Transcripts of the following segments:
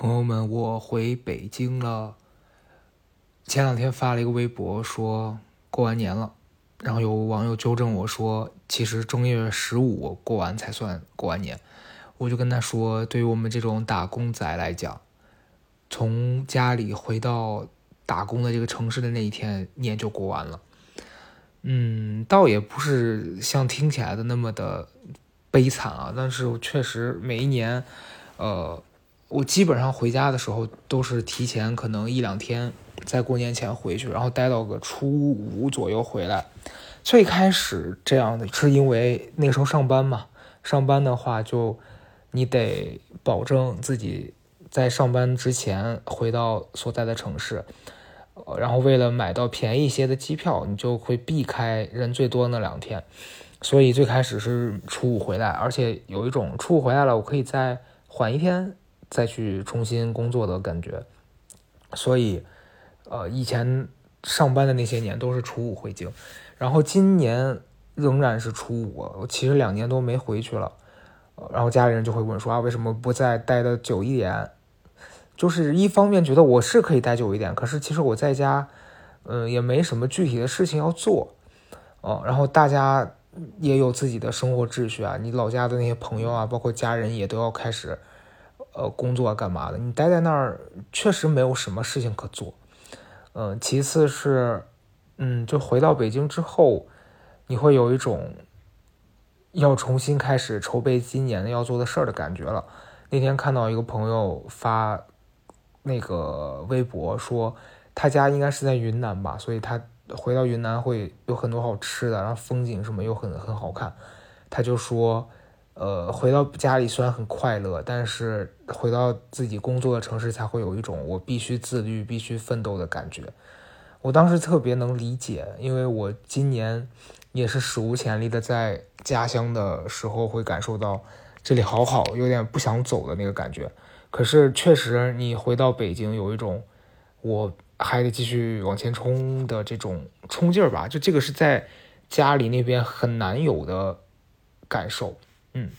朋友们，我回北京了。前两天发了一个微博，说过完年了，然后有网友纠正我说，其实正月十五过完才算过完年。我就跟他说，对于我们这种打工仔来讲，从家里回到打工的这个城市的那一天，年就过完了。嗯，倒也不是像听起来的那么的悲惨啊，但是确实每一年，呃。我基本上回家的时候都是提前可能一两天，在过年前回去，然后待到个初五左右回来。最开始这样的是因为那时候上班嘛，上班的话就你得保证自己在上班之前回到所在的城市，然后为了买到便宜一些的机票，你就会避开人最多那两天。所以最开始是初五回来，而且有一种初五回来了，我可以再缓一天。再去重新工作的感觉，所以，呃，以前上班的那些年都是初五回京，然后今年仍然是初五，我其实两年都没回去了，然后家里人就会问说啊，为什么不再待的久一点？就是一方面觉得我是可以待久一点，可是其实我在家，嗯，也没什么具体的事情要做，哦，然后大家也有自己的生活秩序啊，你老家的那些朋友啊，包括家人也都要开始。呃，工作干嘛的？你待在那儿确实没有什么事情可做。嗯，其次是，嗯，就回到北京之后，你会有一种要重新开始筹备今年要做的事儿的感觉了。那天看到一个朋友发那个微博说，他家应该是在云南吧，所以他回到云南会有很多好吃的，然后风景什么又很很好看。他就说。呃，回到家里虽然很快乐，但是回到自己工作的城市才会有一种我必须自律、必须奋斗的感觉。我当时特别能理解，因为我今年也是史无前例的在家乡的时候会感受到这里好好，有点不想走的那个感觉。可是确实，你回到北京有一种我还得继续往前冲的这种冲劲儿吧，就这个是在家里那边很难有的感受。嗯，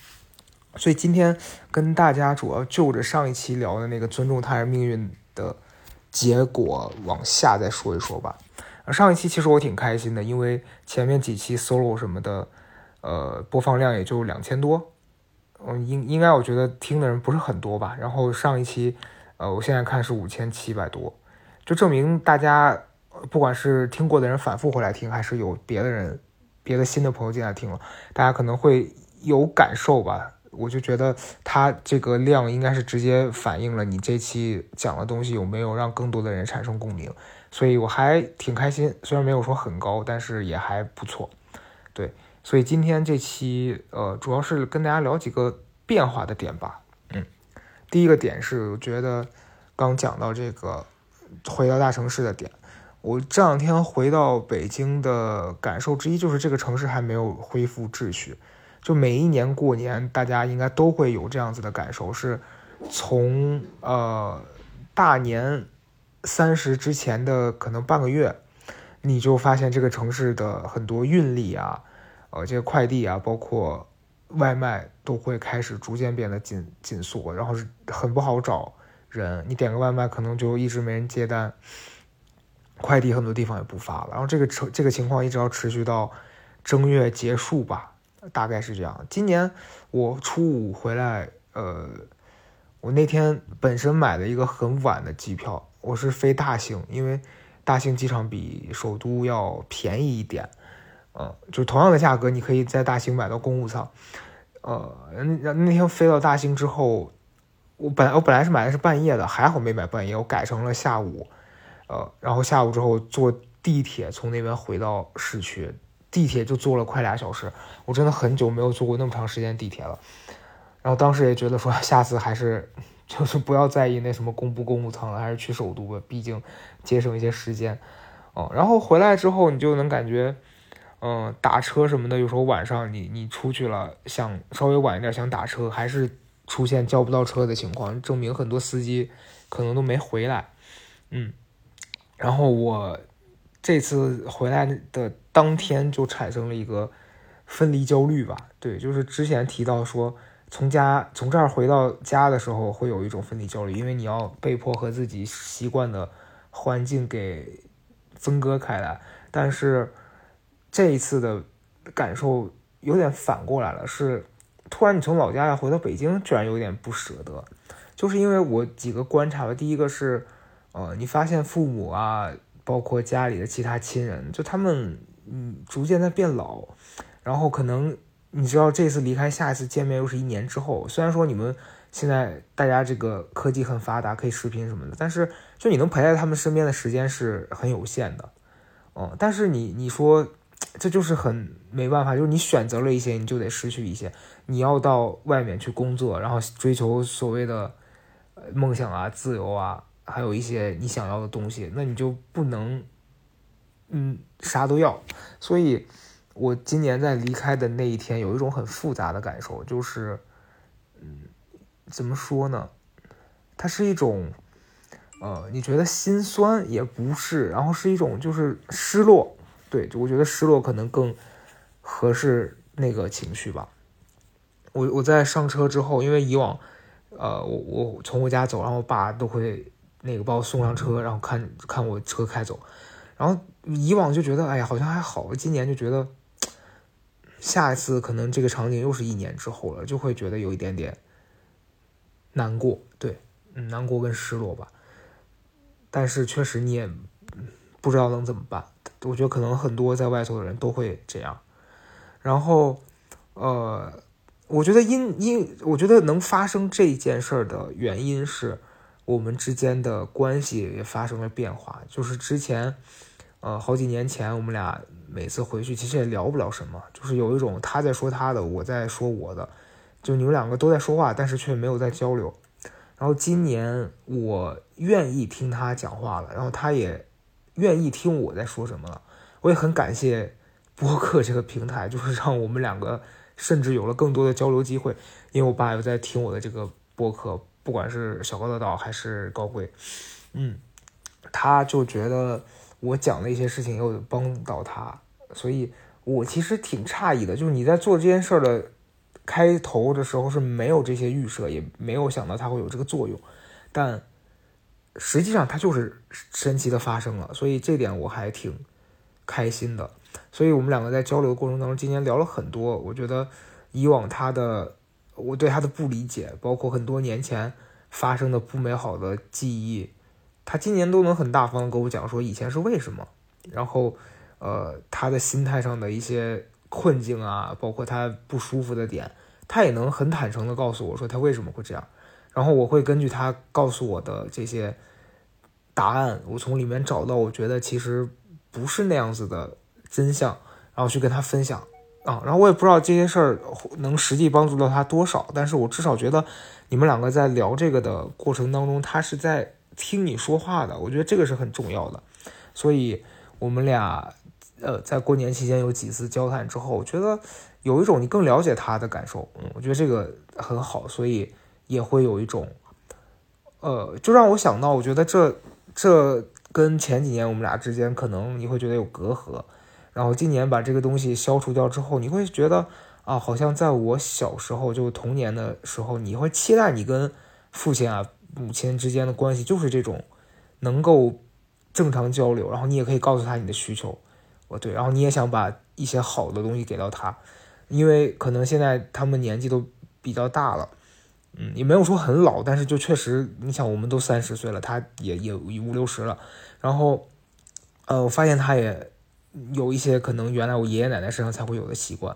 所以今天跟大家主要就着上一期聊的那个尊重他人命运的结果往下再说一说吧。上一期其实我挺开心的，因为前面几期 solo 什么的，呃，播放量也就两千多，嗯，应应该我觉得听的人不是很多吧。然后上一期，呃，我现在看是五千七百多，就证明大家不管是听过的人反复回来听，还是有别的人、别的新的朋友进来听了，大家可能会。有感受吧，我就觉得它这个量应该是直接反映了你这期讲的东西有没有让更多的人产生共鸣，所以我还挺开心，虽然没有说很高，但是也还不错。对，所以今天这期呃，主要是跟大家聊几个变化的点吧。嗯，第一个点是我觉得刚讲到这个回到大城市的点，我这两天回到北京的感受之一就是这个城市还没有恢复秩序。就每一年过年，大家应该都会有这样子的感受，是从呃大年三十之前的可能半个月，你就发现这个城市的很多运力啊，呃，这个快递啊，包括外卖都会开始逐渐变得紧紧缩，然后是很不好找人，你点个外卖可能就一直没人接单，快递很多地方也不发了，然后这个成这个情况一直要持续到正月结束吧。大概是这样。今年我初五回来，呃，我那天本身买了一个很晚的机票，我是飞大兴，因为大兴机场比首都要便宜一点，嗯，就同样的价格，你可以在大兴买到公务舱。呃，那那天飞到大兴之后，我本来我本来是买的是半夜的，还好没买半夜，我改成了下午，呃，然后下午之后坐地铁从那边回到市区。地铁就坐了快俩小时，我真的很久没有坐过那么长时间地铁了。然后当时也觉得说，下次还是就是不要在意那什么公不公务舱了，还是去首都吧，毕竟节省一些时间。哦，然后回来之后，你就能感觉，嗯，打车什么的，有时候晚上你你出去了，想稍微晚一点想打车，还是出现叫不到车的情况，证明很多司机可能都没回来。嗯，然后我。这次回来的当天就产生了一个分离焦虑吧，对，就是之前提到说从家从这儿回到家的时候，会有一种分离焦虑，因为你要被迫和自己习惯的环境给分割开来。但是这一次的感受有点反过来了，是突然你从老家要回到北京，居然有点不舍得，就是因为我几个观察吧，第一个是，呃，你发现父母啊，包括家里的其他亲人，就他们嗯逐渐在变老，然后可能。你知道这次离开，下一次见面又是一年之后。虽然说你们现在大家这个科技很发达，可以视频什么的，但是就你能陪在他们身边的时间是很有限的，嗯。但是你你说这就是很没办法，就是你选择了一些，你就得失去一些。你要到外面去工作，然后追求所谓的梦想啊、自由啊，还有一些你想要的东西，那你就不能嗯啥都要，所以。我今年在离开的那一天，有一种很复杂的感受，就是，嗯，怎么说呢？它是一种，呃，你觉得心酸也不是，然后是一种就是失落，对，就我觉得失落可能更合适那个情绪吧。我我在上车之后，因为以往，呃，我我从我家走，然后我爸都会那个把我送上车，然后看看我车开走，然后以往就觉得，哎呀，好像还好，今年就觉得。下一次可能这个场景又是一年之后了，就会觉得有一点点难过，对，难过跟失落吧。但是确实你也不知道能怎么办，我觉得可能很多在外头的人都会这样。然后，呃，我觉得因因我觉得能发生这件事儿的原因是我们之间的关系也发生了变化，就是之前，呃，好几年前我们俩。每次回去其实也聊不了什么，就是有一种他在说他的，我在说我的，就你们两个都在说话，但是却没有在交流。然后今年我愿意听他讲话了，然后他也愿意听我在说什么了。我也很感谢播客这个平台，就是让我们两个甚至有了更多的交流机会。因为我爸有在听我的这个播客，不管是小高的道还是高贵，嗯，他就觉得。我讲的一些事情又帮到他，所以我其实挺诧异的。就是你在做这件事的开头的时候是没有这些预设，也没有想到它会有这个作用，但实际上它就是神奇的发生了。所以这点我还挺开心的。所以我们两个在交流的过程当中，今天聊了很多。我觉得以往他的我对他的不理解，包括很多年前发生的不美好的记忆。他今年都能很大方的跟我讲说以前是为什么，然后，呃，他的心态上的一些困境啊，包括他不舒服的点，他也能很坦诚的告诉我说他为什么会这样，然后我会根据他告诉我的这些答案，我从里面找到我觉得其实不是那样子的真相，然后去跟他分享啊，然后我也不知道这些事儿能实际帮助到他多少，但是我至少觉得你们两个在聊这个的过程当中，他是在。听你说话的，我觉得这个是很重要的，所以我们俩，呃，在过年期间有几次交谈之后，我觉得有一种你更了解他的感受，嗯，我觉得这个很好，所以也会有一种，呃，就让我想到，我觉得这这跟前几年我们俩之间可能你会觉得有隔阂，然后今年把这个东西消除掉之后，你会觉得啊，好像在我小时候就童年的时候，你会期待你跟父亲啊。母亲之间的关系就是这种，能够正常交流，然后你也可以告诉他你的需求，哦对，然后你也想把一些好的东西给到他，因为可能现在他们年纪都比较大了，嗯，也没有说很老，但是就确实，你想我们都三十岁了，他也也五六十了，然后，呃，我发现他也有一些可能原来我爷爷奶奶身上才会有的习惯，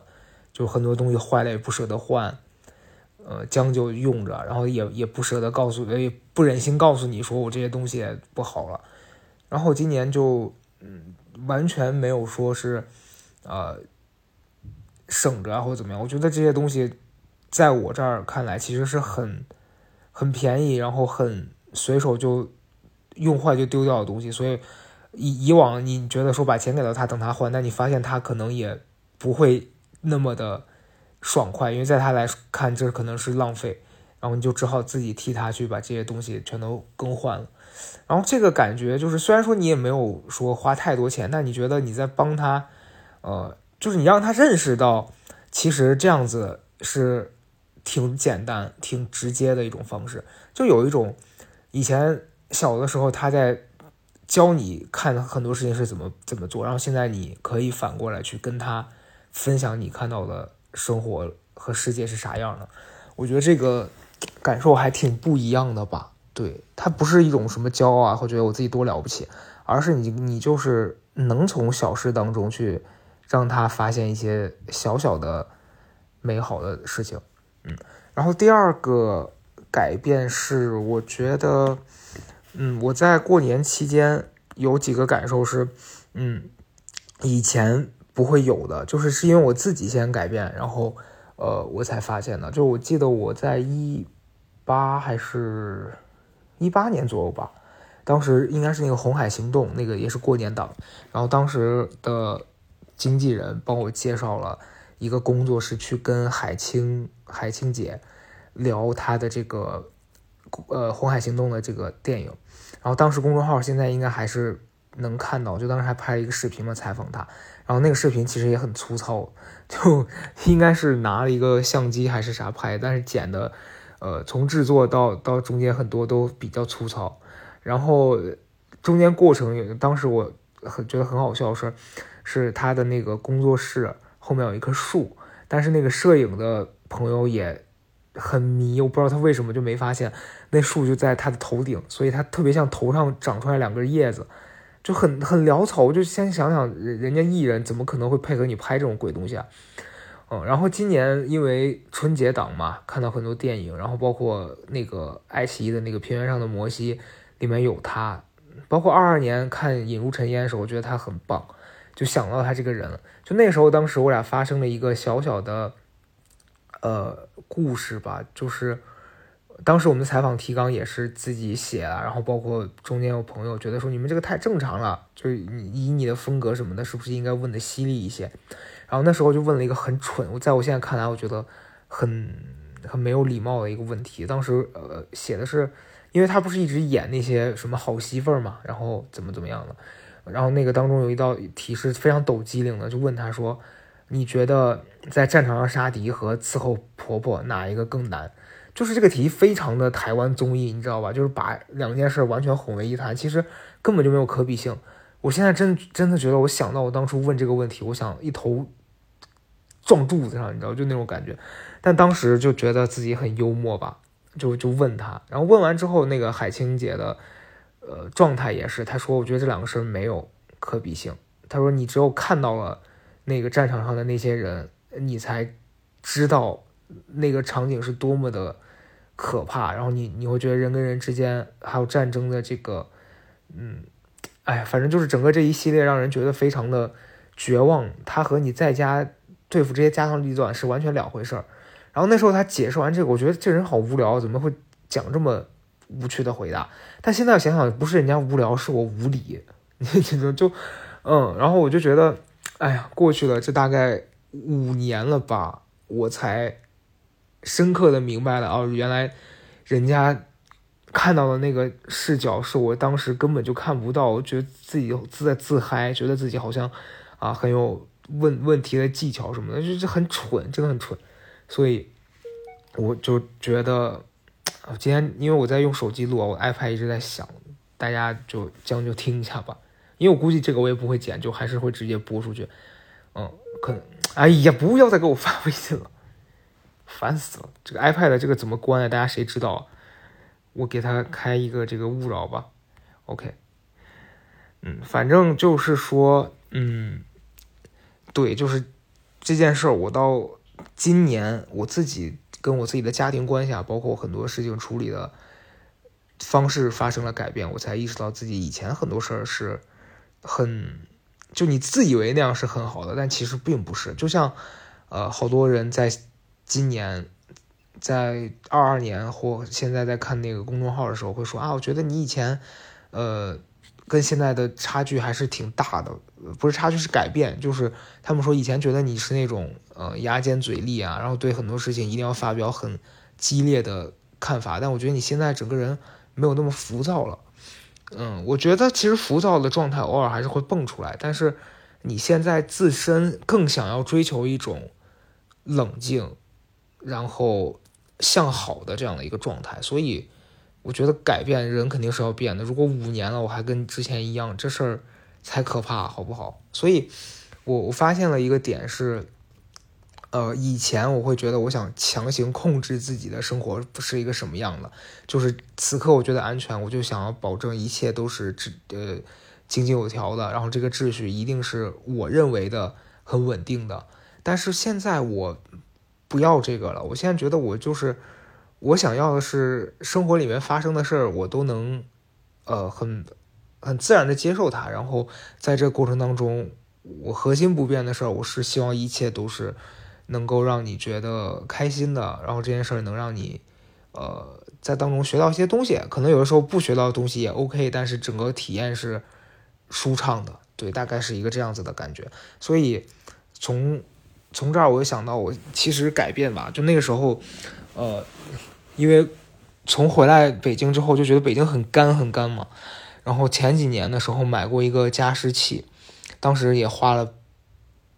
就很多东西坏了也不舍得换。呃，将就用着，然后也也不舍得告诉，也不忍心告诉你说我这些东西不好了。然后今年就，嗯，完全没有说是，呃，省着啊或者怎么样。我觉得这些东西，在我这儿看来其实是很，很便宜，然后很随手就用坏就丢掉的东西。所以以以往你觉得说把钱给到他等他还，但你发现他可能也不会那么的。爽快，因为在他来看，这可能是浪费，然后你就只好自己替他去把这些东西全都更换了。然后这个感觉就是，虽然说你也没有说花太多钱，但你觉得你在帮他，呃，就是你让他认识到，其实这样子是挺简单、挺直接的一种方式，就有一种以前小的时候他在教你看很多事情是怎么怎么做，然后现在你可以反过来去跟他分享你看到的生活和世界是啥样的。我觉得这个感受还挺不一样的吧。对它不是一种什么骄傲啊，或觉得我自己多了不起，而是你你就是能从小事当中去让他发现一些小小的美好的事情，嗯。然后第二个改变是，我觉得，嗯，我在过年期间有几个感受是，嗯，以前不会有的，就是是因为我自己先改变，然后呃我才发现的。就我记得我在一八还是。一八年左右吧，当时应该是那个红海行动，那个也是过年档。然后当时的经纪人帮我介绍了一个工作室，去跟海清海清姐聊她的这个呃红海行动的这个电影。然后当时公众号现在应该还是能看到，就当时还拍了一个视频嘛，采访她。然后那个视频其实也很粗糙，就应该是拿了一个相机还是啥拍，但是剪的。呃，从制作到到中间很多都比较粗糙，然后中间过程也，当时我很觉得很好笑是，是他的那个工作室后面有一棵树，但是那个摄影的朋友也很迷，我不知道他为什么就没发现那树就在他的头顶，所以他特别像头上长出来两根叶子，就很很潦草。我就先想想，人人家艺人怎么可能会配合你拍这种鬼东西啊？嗯，然后今年因为春节档嘛，看到很多电影，然后包括那个爱奇艺的那个《平原上的摩西》里面有他，包括二二年看《引入尘烟》的时候，我觉得他很棒，就想到他这个人。就那时候，当时我俩发生了一个小小的呃故事吧，就是当时我们采访提纲也是自己写的，然后包括中间有朋友觉得说你们这个太正常了，就以你的风格什么的，是不是应该问的犀利一些？然后那时候就问了一个很蠢，我在我现在看来，我觉得很 很没有礼貌的一个问题。当时呃写的是，因为他不是一直演那些什么好媳妇儿嘛，然后怎么怎么样的。然后那个当中有一道题是非常抖机灵的，就问他说：“你觉得在战场上杀敌和伺候婆婆哪一个更难？”就是这个题非常的台湾综艺，你知道吧？就是把两件事完全混为一谈，其实根本就没有可比性。我现在真真的觉得，我想到我当初问这个问题，我想一头撞柱子上，你知道，就那种感觉。但当时就觉得自己很幽默吧，就就问他，然后问完之后，那个海清姐的呃状态也是，她说，我觉得这两个事没有可比性。她说，你只有看到了那个战场上的那些人，你才知道那个场景是多么的可怕。然后你你会觉得人跟人之间还有战争的这个，嗯。哎，反正就是整个这一系列让人觉得非常的绝望。他和你在家对付这些家长里短是完全两回事儿。然后那时候他解释完这个，我觉得这人好无聊，怎么会讲这么无趣的回答？但现在想想，不是人家无聊，是我无理。你就就嗯，然后我就觉得，哎呀，过去了这大概五年了吧，我才深刻的明白了哦，原来人家。看到的那个视角是我当时根本就看不到，我觉得自己自在自嗨，觉得自己好像啊很有问问题的技巧什么的，就是很蠢，真的很蠢。所以我就觉得，今天因为我在用手机录，我 iPad 一直在响，大家就将就听一下吧。因为我估计这个我也不会剪，就还是会直接播出去。嗯，可能，哎呀，不要再给我发微信了，烦死了！这个 iPad 这个怎么关啊？大家谁知道？我给他开一个这个勿扰吧，OK，嗯，反正就是说，嗯，对，就是这件事儿，我到今年我自己跟我自己的家庭关系啊，包括很多事情处理的方式发生了改变，我才意识到自己以前很多事儿是很，就你自以为那样是很好的，但其实并不是。就像呃，好多人在今年。在二二年或现在在看那个公众号的时候，会说啊，我觉得你以前，呃，跟现在的差距还是挺大的，不是差距是改变，就是他们说以前觉得你是那种呃牙尖嘴利啊，然后对很多事情一定要发表很激烈的看法，但我觉得你现在整个人没有那么浮躁了，嗯，我觉得其实浮躁的状态偶尔还是会蹦出来，但是你现在自身更想要追求一种冷静，然后。向好的这样的一个状态。所以我觉得改变人肯定是要变的。如果五年了我还跟之前一样，这事儿才可怕，好不好？所以，我我发现了一个点是。呃，以前我会觉得，我想强行控制自己的生活不是一个什么样的，就是此刻我觉得安全，我就想要保证一切都是秩呃井井有条的，然后这个秩序一定是我认为的很稳定的。但是现在我不要这个了，我现在觉得我就是我想要的是生活里面发生的事儿，我都能呃很很自然的接受它，然后在这过程当中，我核心不变的事儿，我是希望一切都是。能够让你觉得开心的，然后这件事儿能让你，呃，在当中学到一些东西。可能有的时候不学到东西也 OK，但是整个体验是舒畅的。对，大概是一个这样子的感觉。所以从从这儿我就想到，我其实改变吧，就那个时候，呃，因为从回来北京之后就觉得北京很干很干嘛。然后前几年的时候买过一个加湿器，当时也花了。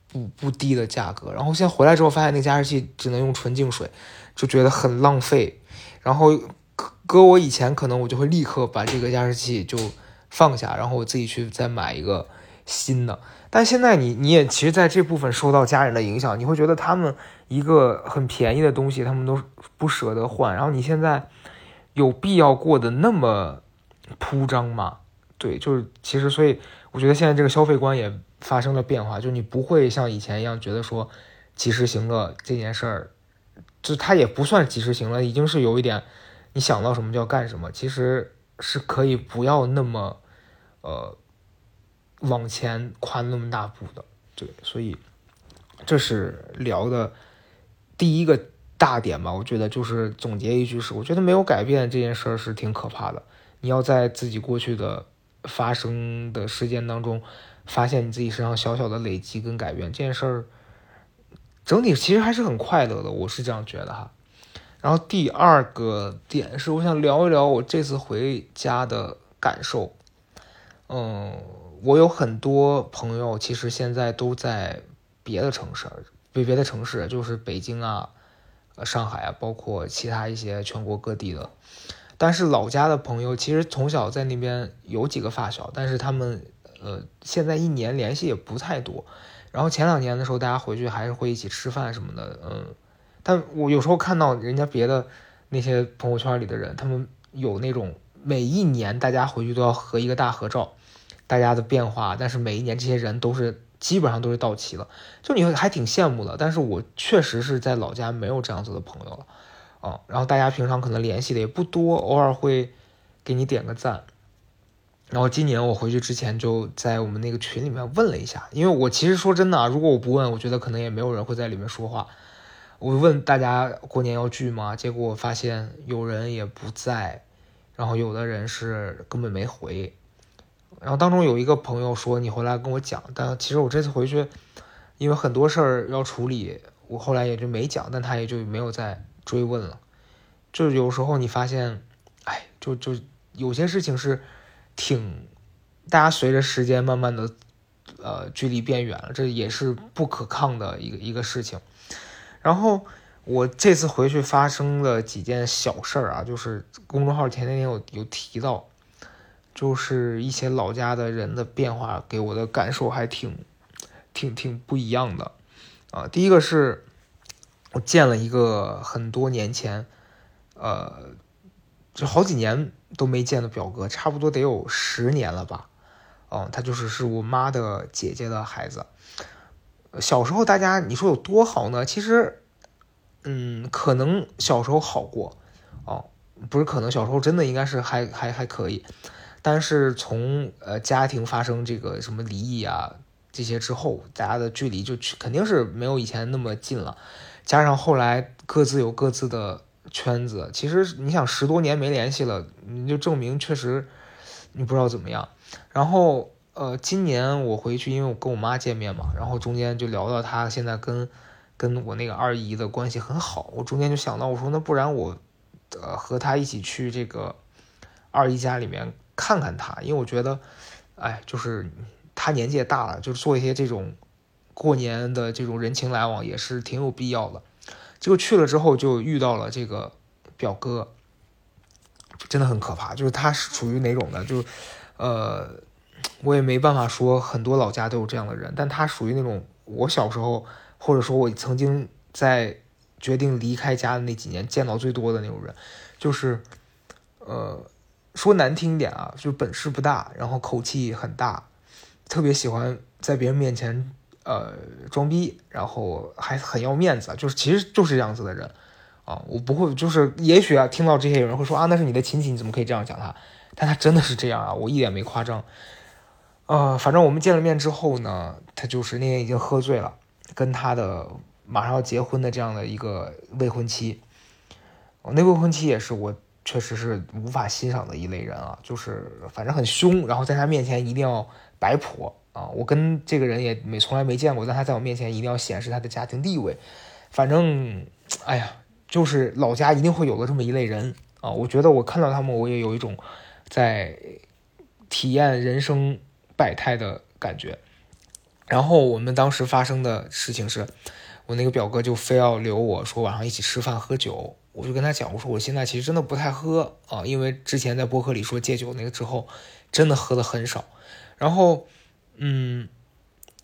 不不低的价格，然后现在回来之后发现那加湿器只能用纯净水，就觉得很浪费。然后搁我以前可能我就会立刻把这个加湿器就放下，然后我自己去再买一个新的。但现在你你也其实在这部分受到家人的影响，你会觉得他们一个很便宜的东西他们都不舍得换，然后你现在有必要过得那么铺张吗？对，就是其实所以我觉得现在这个消费观也。发生了变化，就你不会像以前一样觉得说及时行乐这件事儿，就它也不算及时行乐，已经是有一点你想到什么就要干什么，其实是可以不要那么呃往前跨那么大步的，对，所以这是聊的第一个大点吧。我觉得就是总结一句是，我觉得没有改变这件事儿是挺可怕的。你要在自己过去的发生的事件当中。发现你自己身上小小的累积跟改变这件事儿，整体其实还是很快乐的，我是这样觉得哈。然后第二个点是，我想聊一聊我这次回家的感受。嗯，我有很多朋友，其实现在都在别的城市，别别的城市，就是北京啊、上海啊，包括其他一些全国各地的。但是老家的朋友，其实从小在那边有几个发小，但是他们。呃，现在一年联系也不太多，然后前两年的时候，大家回去还是会一起吃饭什么的，嗯，但我有时候看到人家别的那些朋友圈里的人，他们有那种每一年大家回去都要合一个大合照，大家的变化，但是每一年这些人都是基本上都是到齐了，就你还挺羡慕的，但是我确实是在老家没有这样子的朋友了，啊，然后大家平常可能联系的也不多，偶尔会给你点个赞。然后今年我回去之前就在我们那个群里面问了一下，因为我其实说真的啊，如果我不问，我觉得可能也没有人会在里面说话。我问大家过年要聚吗？结果发现有人也不在，然后有的人是根本没回。然后当中有一个朋友说你回来跟我讲，但其实我这次回去，因为很多事儿要处理，我后来也就没讲，但他也就没有再追问了。就有时候你发现，哎，就就有些事情是。挺，大家随着时间慢慢的，呃，距离变远了，这也是不可抗的一个一个事情。然后我这次回去发生了几件小事儿啊，就是公众号前两天有有提到，就是一些老家的人的变化，给我的感受还挺，挺挺不一样的啊。第一个是我见了一个很多年前，呃，就好几年。都没见的表哥，差不多得有十年了吧？哦，他就是是我妈的姐姐的孩子。小时候大家你说有多好呢？其实，嗯，可能小时候好过哦，不是可能小时候真的应该是还还还可以。但是从呃家庭发生这个什么离异啊这些之后，大家的距离就去肯定是没有以前那么近了。加上后来各自有各自的。圈子其实你想十多年没联系了，你就证明确实你不知道怎么样。然后呃，今年我回去，因为我跟我妈见面嘛，然后中间就聊到她现在跟跟我那个二姨的关系很好。我中间就想到，我说那不然我呃和她一起去这个二姨家里面看看他，因为我觉得哎，就是他年纪也大了，就是做一些这种过年的这种人情来往也是挺有必要的。结果去了之后就遇到了这个表哥，真的很可怕。就是他是属于哪种的，就呃，我也没办法说很多老家都有这样的人，但他属于那种我小时候或者说我曾经在决定离开家的那几年见到最多的那种人，就是呃，说难听一点啊，就本事不大，然后口气很大，特别喜欢在别人面前。呃，装逼，然后还很要面子，就是其实就是这样子的人啊。我不会，就是也许啊，听到这些有人会说啊，那是你的亲戚，你怎么可以这样讲他？但他真的是这样啊，我一点没夸张。呃，反正我们见了面之后呢，他就是那天已经喝醉了，跟他的马上要结婚的这样的一个未婚妻，那未婚妻也是我确实是无法欣赏的一类人啊，就是反正很凶，然后在他面前一定要摆谱。啊，我跟这个人也没从来没见过，但他在我面前一定要显示他的家庭地位。反正，哎呀，就是老家一定会有的这么一类人啊。我觉得我看到他们，我也有一种在体验人生百态的感觉。然后我们当时发生的事情是，我那个表哥就非要留我说晚上一起吃饭喝酒，我就跟他讲，我说我现在其实真的不太喝啊，因为之前在博客里说戒酒那个之后，真的喝的很少。然后。嗯，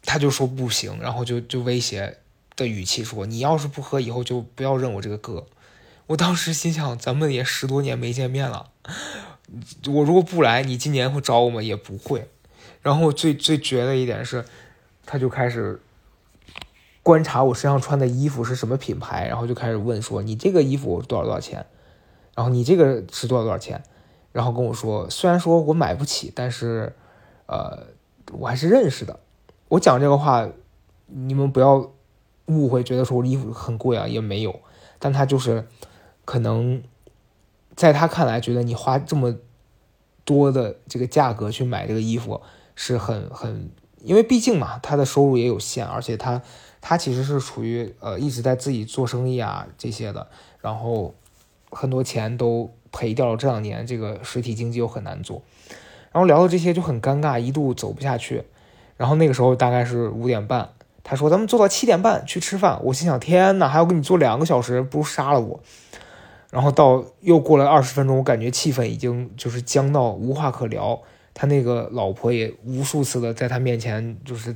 他就说不行，然后就就威胁的语气说：“你要是不喝，以后就不要认我这个哥。”我当时心想，咱们也十多年没见面了，我如果不来，你今年会找我吗？也不会。然后最最绝的一点是，他就开始观察我身上穿的衣服是什么品牌，然后就开始问说：“你这个衣服多少多少钱？然后你这个是多少多少钱？”然后跟我说：“虽然说我买不起，但是，呃。”我还是认识的，我讲这个话，你们不要误会，觉得说我的衣服很贵啊，也没有。但他就是可能在他看来，觉得你花这么多的这个价格去买这个衣服是很很，因为毕竟嘛，他的收入也有限，而且他他其实是处于呃一直在自己做生意啊这些的，然后很多钱都赔掉了，这两年这个实体经济又很难做。然后聊到这些就很尴尬，一度走不下去。然后那个时候大概是五点半，他说咱们做到七点半去吃饭。我心想天哪，还要跟你做两个小时，不如杀了我。然后到又过了二十分钟，我感觉气氛已经就是僵到无话可聊。他那个老婆也无数次的在他面前就是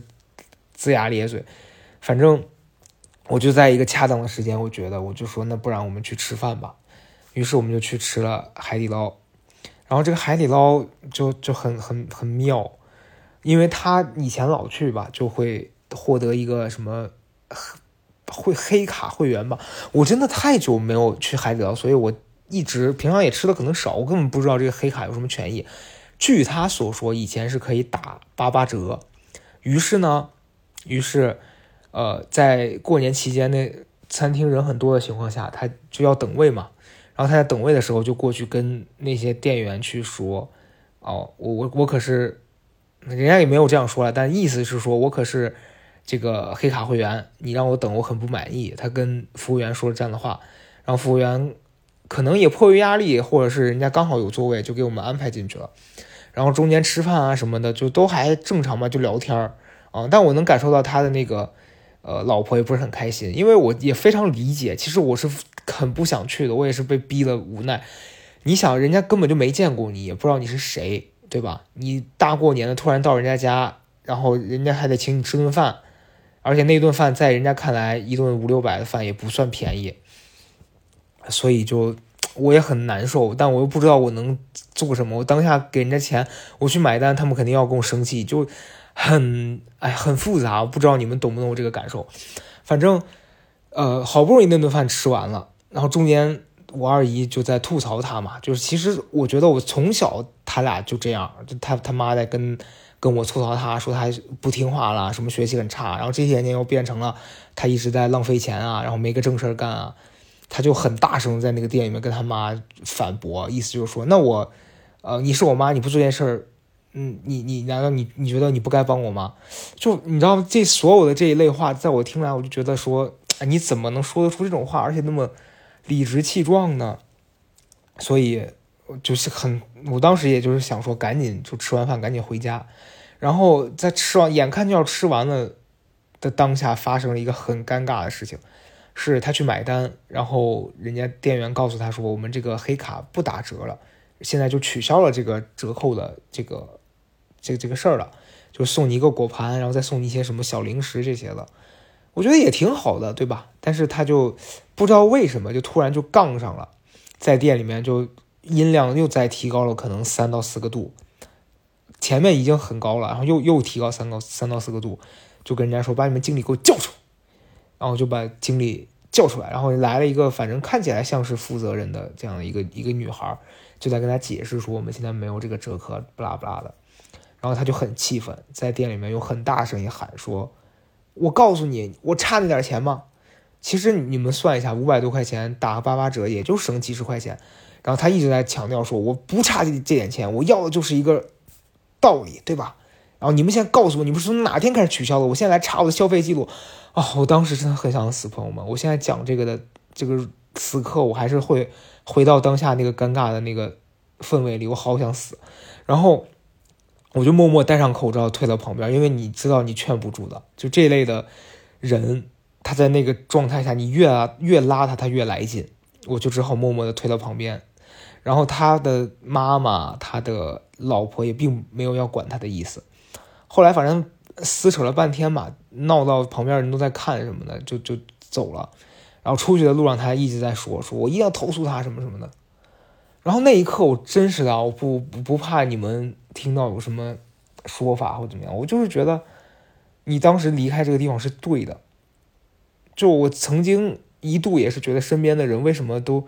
龇牙咧嘴。反正我就在一个恰当的时间，我觉得我就说那不然我们去吃饭吧。于是我们就去吃了海底捞。然后这个海底捞就就很很很妙，因为他以前老去吧，就会获得一个什么会黑卡会员吧。我真的太久没有去海底捞，所以我一直平常也吃的可能少，我根本不知道这个黑卡有什么权益。据他所说，以前是可以打八八折。于是呢，于是呃，在过年期间那餐厅人很多的情况下，他就要等位嘛。然后他在等位的时候，就过去跟那些店员去说：“哦，我我我可是，人家也没有这样说了，但意思是说我可是这个黑卡会员，你让我等，我很不满意。”他跟服务员说了这样的话，然后服务员可能也迫于压力，或者是人家刚好有座位，就给我们安排进去了。然后中间吃饭啊什么的，就都还正常嘛，就聊天儿啊。但我能感受到他的那个。呃，老婆也不是很开心，因为我也非常理解，其实我是很不想去的，我也是被逼的无奈。你想，人家根本就没见过你，也不知道你是谁，对吧？你大过年的突然到人家家，然后人家还得请你吃顿饭，而且那顿饭在人家看来，一顿五六百的饭也不算便宜，所以就我也很难受，但我又不知道我能做什么。我当下给人家钱，我去买单，他们肯定要跟我生气，就。很哎，很复杂，我不知道你们懂不懂我这个感受。反正，呃，好不容易那顿饭吃完了，然后中间我二姨就在吐槽他嘛，就是其实我觉得我从小他俩就这样，就他他妈在跟跟我吐槽他，说他不听话了，什么学习很差，然后这些年又变成了他一直在浪费钱啊，然后没个正事儿干啊，他就很大声在那个店里面跟他妈反驳，意思就是说，那我，呃，你是我妈，你不做件事儿。嗯，你你难道你你觉得你不该帮我吗？就你知道这所有的这一类话，在我听来，我就觉得说，你怎么能说得出这种话，而且那么理直气壮呢？所以就是很，我当时也就是想说，赶紧就吃完饭赶紧回家。然后在吃完，眼看就要吃完了的当下，发生了一个很尴尬的事情。是他去买单，然后人家店员告诉他说，我们这个黑卡不打折了，现在就取消了这个折扣的这个这这个事儿了，就送你一个果盘，然后再送你一些什么小零食这些的，我觉得也挺好的，对吧？但是他就不知道为什么就突然就杠上了，在店里面就音量又再提高了可能三到四个度，前面已经很高了，然后又又提高三高三到四个度，就跟人家说把你们经理给我叫出来。然后就把经理叫出来，然后来了一个反正看起来像是负责人的这样的一个一个女孩，就在跟他解释说我们现在没有这个折扣，不拉不拉的。然后他就很气愤，在店里面用很大声音喊说：“我告诉你，我差那点钱吗？其实你们算一下，五百多块钱打个八八折，也就省几十块钱。”然后他一直在强调说：“我不差这这点钱，我要的就是一个道理，对吧？”然后你们现在告诉我，你们是从哪天开始取消的？我现在来查我的消费记录。哦，我当时真的很想死，朋友们。我现在讲这个的这个此刻，我还是会回到当下那个尴尬的那个氛围里，我好想死。然后我就默默戴上口罩，退到旁边，因为你知道你劝不住的。就这类的人，他在那个状态下，你越越拉他，他越来劲。我就只好默默的退到旁边。然后他的妈妈、他的老婆也并没有要管他的意思。后来反正。撕扯了半天嘛，闹到旁边人都在看什么的，就就走了。然后出去的路上，他一直在说：“说我一定要投诉他什么什么的。”然后那一刻，我真实的，我不不怕你们听到有什么说法或怎么样，我就是觉得你当时离开这个地方是对的。就我曾经一度也是觉得身边的人为什么都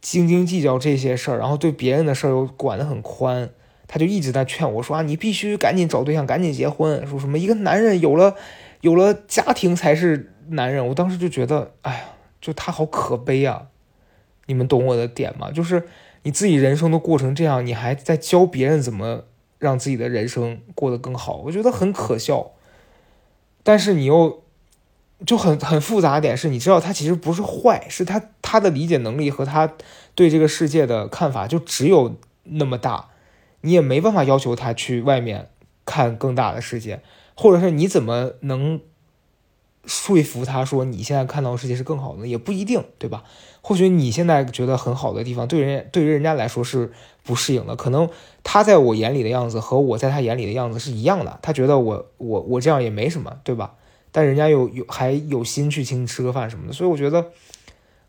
斤斤计较这些事儿，然后对别人的事儿又管得很宽。他就一直在劝我说啊，你必须赶紧找对象，赶紧结婚。说什么一个男人有了有了家庭才是男人。我当时就觉得，哎呀，就他好可悲啊！你们懂我的点吗？就是你自己人生都过成这样，你还在教别人怎么让自己的人生过得更好，我觉得很可笑。但是你又就很很复杂点是，你知道他其实不是坏，是他他的理解能力和他对这个世界的看法就只有那么大。你也没办法要求他去外面看更大的世界，或者是你怎么能说服他说你现在看到的世界是更好的？也不一定，对吧？或许你现在觉得很好的地方，对人对于人家来说是不适应的。可能他在我眼里的样子和我在他眼里的样子是一样的，他觉得我我我这样也没什么，对吧？但人家有有还有心去请你吃个饭什么的，所以我觉得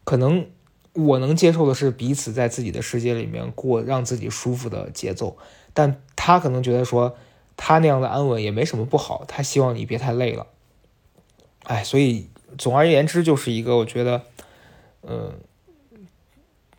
可能。我能接受的是彼此在自己的世界里面过让自己舒服的节奏，但他可能觉得说他那样的安稳也没什么不好，他希望你别太累了。哎，所以总而言之就是一个我觉得，嗯，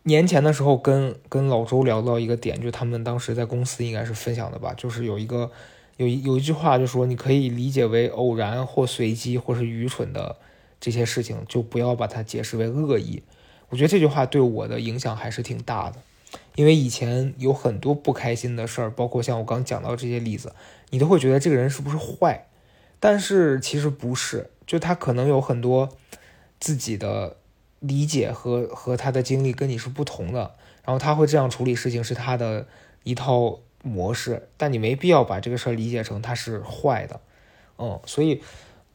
年前的时候跟跟老周聊到一个点，就他们当时在公司应该是分享的吧，就是有一个有一有一句话就说你可以理解为偶然或随机或是愚蠢的这些事情，就不要把它解释为恶意。我觉得这句话对我的影响还是挺大的，因为以前有很多不开心的事儿，包括像我刚讲到这些例子，你都会觉得这个人是不是坏，但是其实不是，就他可能有很多自己的理解和和他的经历跟你是不同的，然后他会这样处理事情是他的一套模式，但你没必要把这个事儿理解成他是坏的，嗯，所以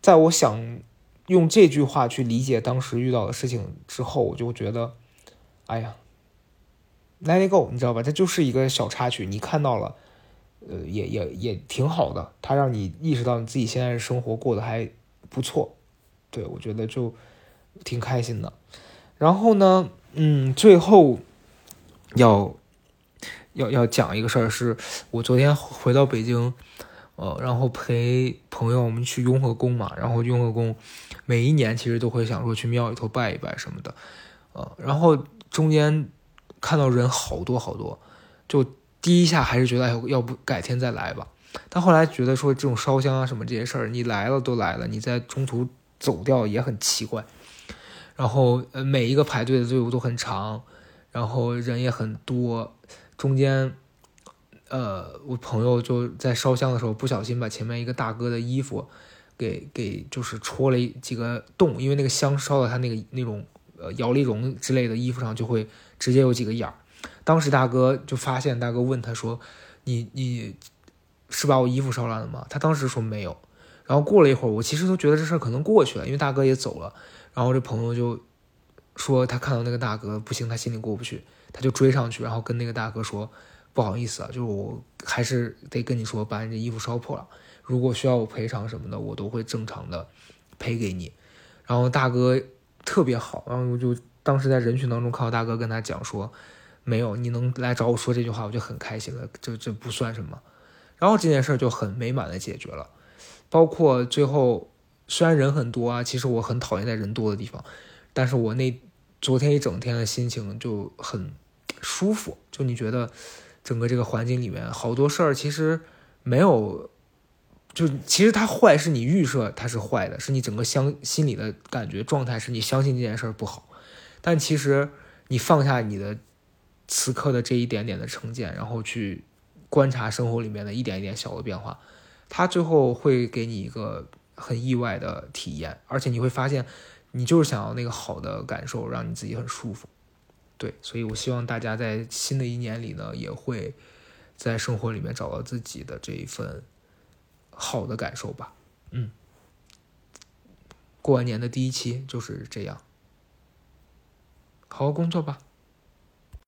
在我想。用这句话去理解当时遇到的事情之后，我就觉得，哎呀，Let it go，你知道吧？这就是一个小插曲，你看到了，呃，也也也挺好的，它让你意识到你自己现在生活过得还不错，对我觉得就挺开心的。然后呢，嗯，最后要要要讲一个事儿，是我昨天回到北京。呃，然后陪朋友我们去雍和宫嘛，然后雍和宫每一年其实都会想说去庙里头拜一拜什么的，呃，然后中间看到人好多好多，就第一下还是觉得要不改天再来吧，但后来觉得说这种烧香啊什么这些事儿，你来了都来了，你在中途走掉也很奇怪，然后呃每一个排队的队伍都很长，然后人也很多，中间。呃，我朋友就在烧香的时候，不小心把前面一个大哥的衣服给给就是戳了几个洞，因为那个香烧到他那个那种呃摇粒绒之类的衣服上，就会直接有几个眼儿。当时大哥就发现，大哥问他说：“你你是把我衣服烧烂了吗？”他当时说没有。然后过了一会儿，我其实都觉得这事儿可能过去了，因为大哥也走了。然后这朋友就说他看到那个大哥不行，他心里过不去，他就追上去，然后跟那个大哥说不好意思啊，就是我还是得跟你说，把你这衣服烧破了，如果需要我赔偿什么的，我都会正常的赔给你。然后大哥特别好，然后我就当时在人群当中看到大哥跟他讲说，没有，你能来找我说这句话，我就很开心了，这这不算什么。然后这件事就很美满的解决了，包括最后虽然人很多啊，其实我很讨厌在人多的地方，但是我那昨天一整天的心情就很舒服，就你觉得整个这个环境里面好多事儿其实没有，就其实它坏是你预设它是坏的，是你整个相心里的感觉状态是你相信这件事不好，但其实你放下你的此刻的这一点点的成见，然后去。观察生活里面的一点一点小的变化，它最后会给你一个很意外的体验，而且你会发现，你就是想要那个好的感受，让你自己很舒服。对，所以我希望大家在新的一年里呢，也会在生活里面找到自己的这一份好的感受吧。嗯，过完年的第一期就是这样，好好工作吧。